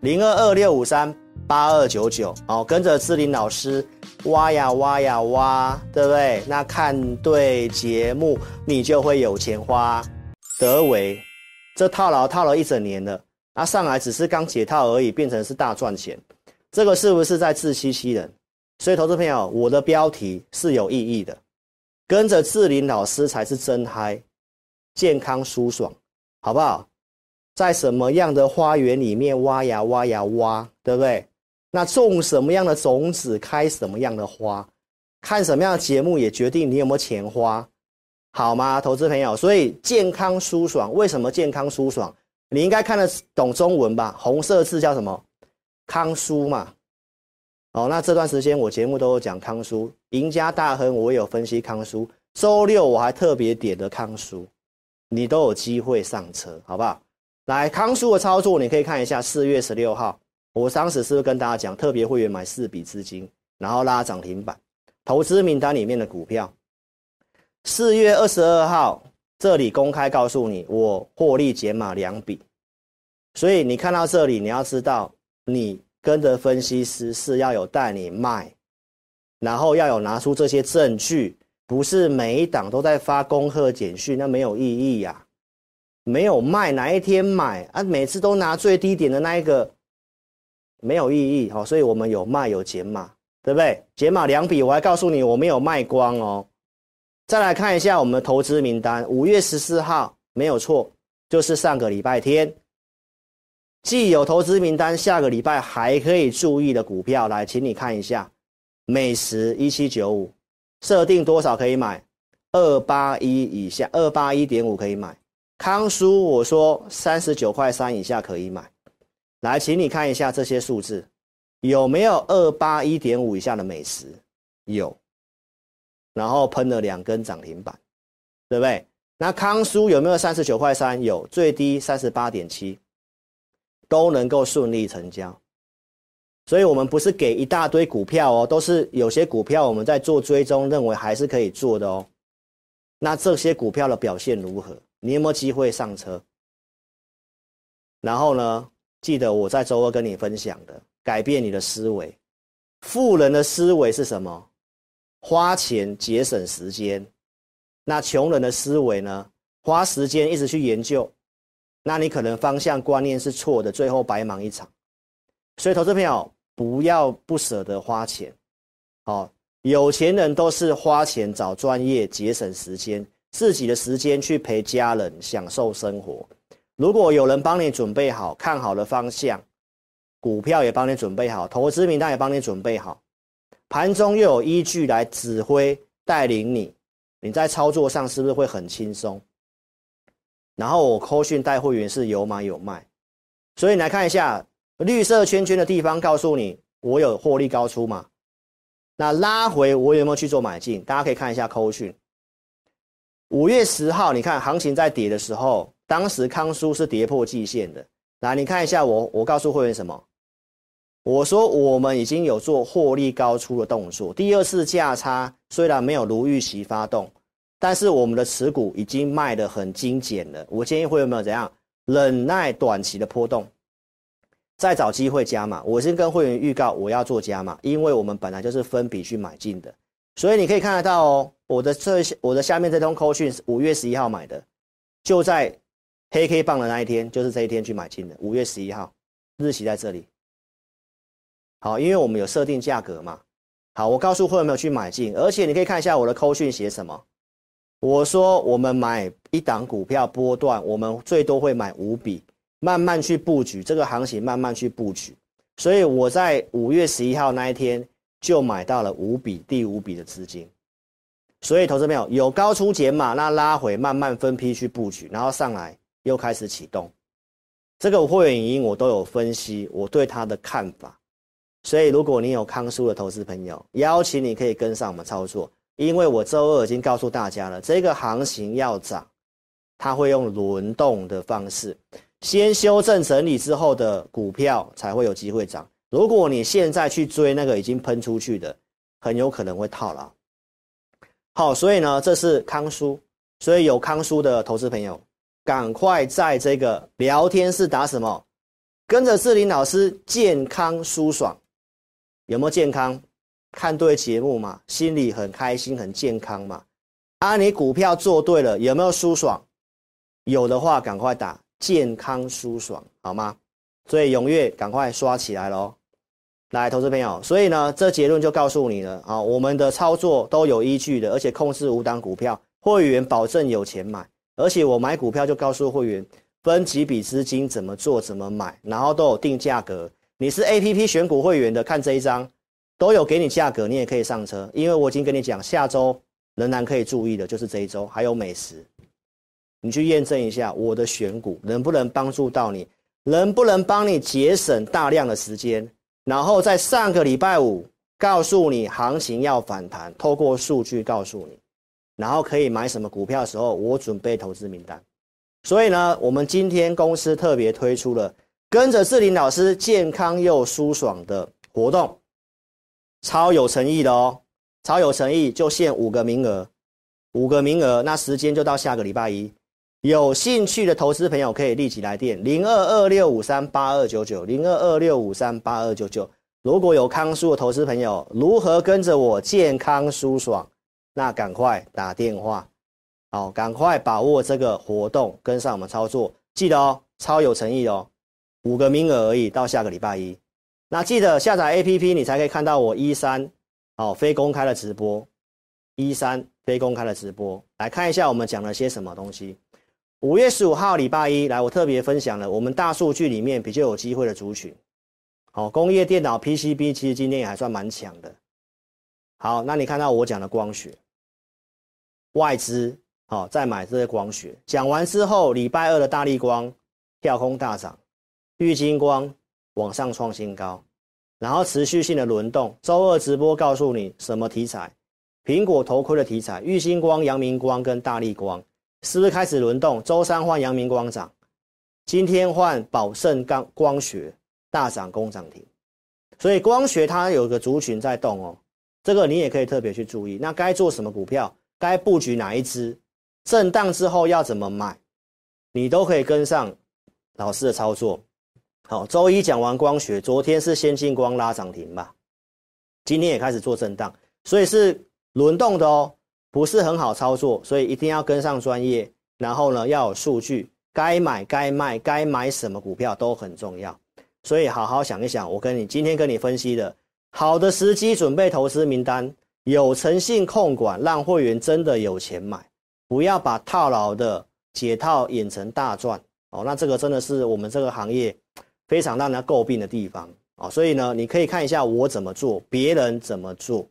零二二六五三八二九九，哦，跟着志林老师挖呀挖呀挖，对不对？那看对节目，你就会有钱花。德维，这套牢套了一整年了，那上来只是刚解套而已，变成是大赚钱，这个是不是在自欺欺人？所以，投资朋友，我的标题是有意义的，跟着志林老师才是真嗨，健康舒爽，好不好？在什么样的花园里面挖呀挖呀挖，对不对？那种什么样的种子，开什么样的花，看什么样的节目也决定你有没有钱花，好吗？投资朋友，所以健康舒爽，为什么健康舒爽？你应该看得懂中文吧？红色字叫什么？康舒嘛。哦，那这段时间我节目都有讲康舒，赢家大亨我也有分析康舒，周六我还特别点的康舒，你都有机会上车，好不好？来康叔的操作，你可以看一下四月十六号，我当时是不是跟大家讲，特别会员买四笔资金，然后拉涨停板，投资名单里面的股票。四月二十二号这里公开告诉你，我获利减码两笔，所以你看到这里，你要知道你。跟着分析师是要有带你卖，然后要有拿出这些证据，不是每一档都在发恭贺简讯，那没有意义呀、没有卖哪一天买啊？每次都拿最低点的那一个，没有意义。哦，所以我们有卖有减码，对不对？减码两笔，我还告诉你我没有卖光哦。再来看一下我们的投资名单，五月十四号没有错，就是上个礼拜天。既有投资名单，下个礼拜还可以注意的股票，来，请你看一下，美食一七九五，设定多少可以买？二八一以下，二八一点五可以买。康叔我说三十九块三以下可以买，来，请你看一下这些数字，有没有二八一点五以下的美食？有，然后喷了两根涨停板，对不对？那康叔有没有三十九块三？有，最低三十八点七。都能够顺利成交，所以我们不是给一大堆股票哦，都是有些股票我们在做追踪，认为还是可以做的哦。那这些股票的表现如何？你有没有机会上车？然后呢，记得我在周二跟你分享的，改变你的思维。富人的思维是什么？花钱节省时间。那穷人的思维呢？花时间一直去研究。那你可能方向观念是错的，最后白忙一场。所以，投资朋友不要不舍得花钱。哦，有钱人都是花钱找专业，节省时间，自己的时间去陪家人，享受生活。如果有人帮你准备好看好的方向，股票也帮你准备好，投资名单也帮你准备好，盘中又有依据来指挥带领你，你在操作上是不是会很轻松？然后我扣讯带会员是有买有卖，所以你来看一下绿色圈圈的地方，告诉你我有获利高出嘛？那拉回我有没有去做买进？大家可以看一下扣讯。五月十号，你看行情在跌的时候，当时康舒是跌破季线的。来，你看一下我，我告诉会员什么？我说我们已经有做获利高出的动作，第二次价差虽然没有如预期发动。但是我们的持股已经卖得很精简了，我建议会员们怎样忍耐短期的波动，再找机会加码。我先跟会员预告我要做加码，因为我们本来就是分笔去买进的，所以你可以看得到哦，我的这我的下面这通扣讯是五月十一号买的，就在黑 K 棒的那一天，就是这一天去买进的，五月十一号，日期在这里。好，因为我们有设定价格嘛。好，我告诉会员没有去买进，而且你可以看一下我的扣讯写什么。我说，我们买一档股票波段，我们最多会买五笔，慢慢去布局这个行情，慢慢去布局。所以我在五月十一号那一天就买到了五笔，第五笔的资金。所以，投资朋友有高出减码，那拉回慢慢分批去布局，然后上来又开始启动。这个会员影音我都有分析，我对他的看法。所以，如果你有康叔的投资朋友，邀请你可以跟上我们操作。因为我周二已经告诉大家了，这个行情要涨，它会用轮动的方式，先修正整理之后的股票才会有机会涨。如果你现在去追那个已经喷出去的，很有可能会套牢。好，所以呢，这是康舒，所以有康舒的投资朋友，赶快在这个聊天室打什么？跟着志林老师健康舒爽，有没有健康？看对节目嘛，心里很开心，很健康嘛。啊，你股票做对了，有没有舒爽？有的话，赶快打健康舒爽，好吗？所以踊跃赶快刷起来喽！来，投资朋友，所以呢，这结论就告诉你了啊，我们的操作都有依据的，而且控制五档股票，会员保证有钱买，而且我买股票就告诉会员分几笔资金怎么做怎么买，然后都有定价格。你是 APP 选股会员的，看这一张都有给你价格，你也可以上车，因为我已经跟你讲，下周仍然可以注意的就是这一周还有美食，你去验证一下我的选股能不能帮助到你。能不能帮你节省大量的时间？然后在上个礼拜五告诉你行情要反弹，透过数据告诉你，然后可以买什么股票的时候，我准备投资名单。所以呢，我们今天公司特别推出了跟着志林老师健康又舒爽的活动，超有诚意的哦，超有诚意，就限五个名额，五个名额，那时间就到下个礼拜一。有兴趣的投资朋友可以立即来电零二二六五三八二九九零二二六五三八二九九。如果有康舒的投资朋友，如何跟着我健康舒爽？那赶快打电话，好，赶快把握这个活动，跟上我们操作。记得哦，超有诚意哦，五个名额而已，到下个礼拜一。那记得下载 APP，你才可以看到我一三哦非公开的直播，一三非公开的直播，来看一下我们讲了些什么东西。五月十五号礼拜一来，我特别分享了我们大数据里面比较有机会的族群。好，工业电脑 PCB 其实今天也还算蛮强的。好，那你看到我讲的光学，外资好在买这些光学。讲完之后，礼拜二的大力光跳空大涨，玉晶光往上创新高，然后持续性的轮动。周二直播告诉你什么题材？苹果头盔的题材，玉晶光、阳明光跟大力光。是不是开始轮动？周三换阳明光涨，今天换宝盛钢光学大涨攻涨停，所以光学它有个族群在动哦，这个你也可以特别去注意。那该做什么股票？该布局哪一支？震荡之后要怎么买？你都可以跟上老师的操作。好，周一讲完光学，昨天是先进光拉涨停吧？今天也开始做震荡，所以是轮动的哦。不是很好操作，所以一定要跟上专业。然后呢，要有数据，该买该卖，该买什么股票都很重要。所以好好想一想，我跟你今天跟你分析的，好的时机准备投资名单，有诚信控管，让会员真的有钱买，不要把套牢的解套演成大赚哦。那这个真的是我们这个行业非常让人诟病的地方哦。所以呢，你可以看一下我怎么做，别人怎么做。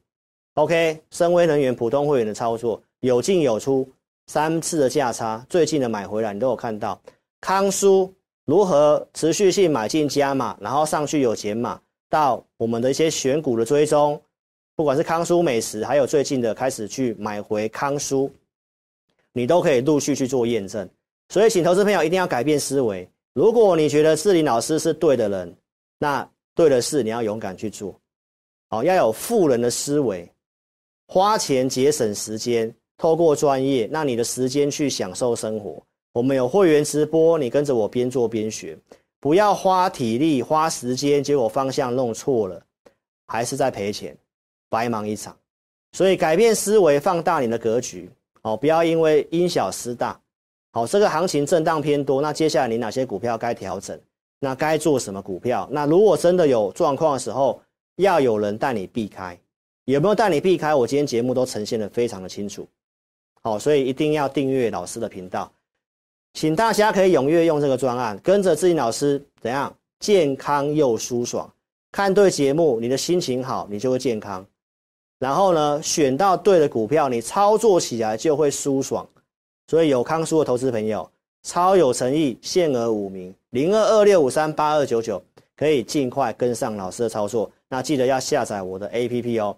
OK，深威能源普通会员的操作有进有出，三次的价差，最近的买回来你都有看到。康叔如何持续性买进加码，然后上去有减码，到我们的一些选股的追踪，不管是康叔美食，还有最近的开始去买回康叔，你都可以陆续去做验证。所以，请投资朋友一定要改变思维。如果你觉得志玲老师是对的人，那对的事你要勇敢去做，好，要有富人的思维。花钱节省时间，透过专业，让你的时间去享受生活。我们有会员直播，你跟着我边做边学，不要花体力、花时间，结果方向弄错了，还是在赔钱，白忙一场。所以改变思维，放大你的格局，哦，不要因为因小失大。好，这个行情震荡偏多，那接下来你哪些股票该调整？那该做什么股票？那如果真的有状况的时候，要有人带你避开。有没有带你避开？我今天节目都呈现得非常的清楚，好，所以一定要订阅老师的频道，请大家可以踊跃用这个专案，跟着志颖老师怎样？健康又舒爽，看对节目，你的心情好，你就会健康，然后呢，选到对的股票，你操作起来就会舒爽，所以有康叔的投资朋友超有诚意，限额五名，零二二六五三八二九九，可以尽快跟上老师的操作，那记得要下载我的 APP 哦。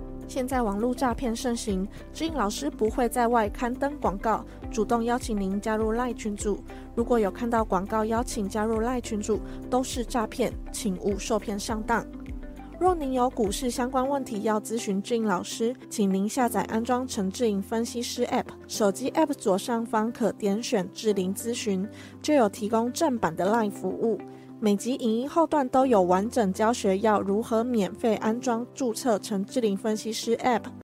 现在网络诈骗盛行，志颖老师不会在外刊登广告，主动邀请您加入赖群组。如果有看到广告邀请加入赖群组，都是诈骗，请勿受骗上当。若您有股市相关问题要咨询志颖老师，请您下载安装陈志颖分析师 App，手机 App 左上方可点选志玲咨询，就有提供正版的 LINE 服务。每集影音后段都有完整教学，要如何免费安装、注册陈志灵分析师 App。